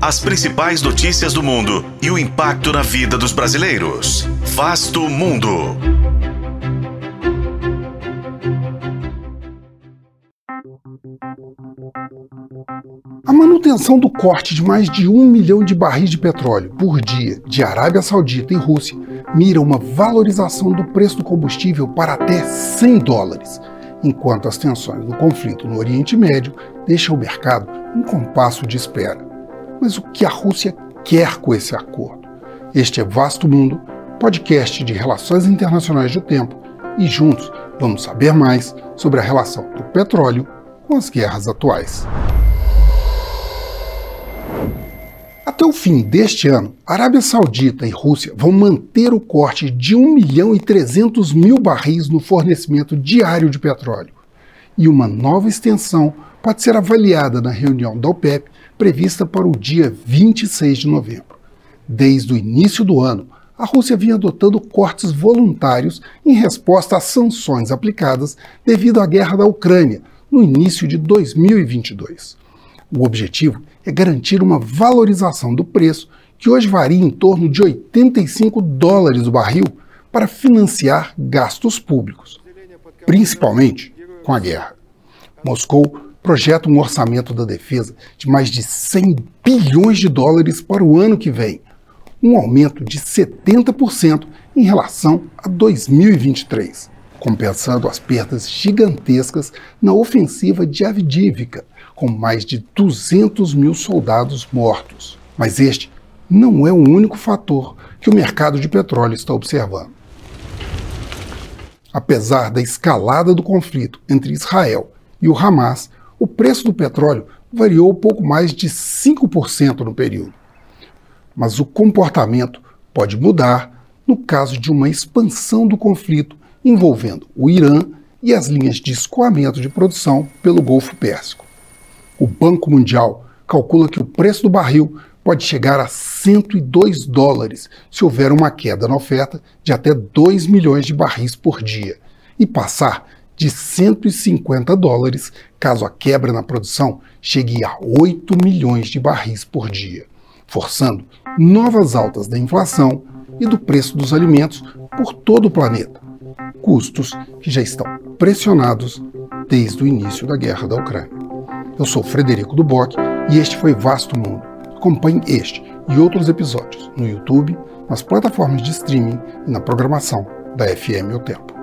as principais notícias do mundo e o impacto na vida dos brasileiros. Vasto Mundo. A manutenção do corte de mais de um milhão de barris de petróleo por dia de Arábia Saudita e Rússia mira uma valorização do preço do combustível para até 100 dólares enquanto as tensões do conflito no Oriente Médio deixam o mercado em compasso de espera. Mas o que a Rússia quer com esse acordo? Este é Vasto Mundo, podcast de relações internacionais do tempo, e juntos vamos saber mais sobre a relação do petróleo com as guerras atuais. Até o fim deste ano, Arábia Saudita e Rússia vão manter o corte de 1 milhão e 300 mil barris no fornecimento diário de petróleo. E uma nova extensão pode ser avaliada na reunião da OPEP prevista para o dia 26 de novembro. Desde o início do ano, a Rússia vinha adotando cortes voluntários em resposta às sanções aplicadas devido à guerra da Ucrânia no início de 2022. O objetivo é garantir uma valorização do preço, que hoje varia em torno de 85 dólares o barril, para financiar gastos públicos, principalmente com a guerra. Moscou projeta um orçamento da defesa de mais de 100 bilhões de dólares para o ano que vem, um aumento de 70% em relação a 2023, compensando as perdas gigantescas na ofensiva de Avdivka, com mais de 200 mil soldados mortos. Mas este não é o único fator que o mercado de petróleo está observando. Apesar da escalada do conflito entre Israel e o Hamas, o preço do petróleo variou pouco mais de 5% no período. Mas o comportamento pode mudar no caso de uma expansão do conflito envolvendo o Irã e as linhas de escoamento de produção pelo Golfo Pérsico. O Banco Mundial calcula que o preço do barril pode chegar a 102 dólares se houver uma queda na oferta de até 2 milhões de barris por dia e passar de 150 dólares caso a quebra na produção chegue a 8 milhões de barris por dia, forçando novas altas da inflação e do preço dos alimentos por todo o planeta, custos que já estão pressionados desde o início da guerra da Ucrânia. Eu sou Frederico Duboc e este foi Vasto Mundo. Acompanhe este e outros episódios no YouTube, nas plataformas de streaming e na programação da FM O Tempo.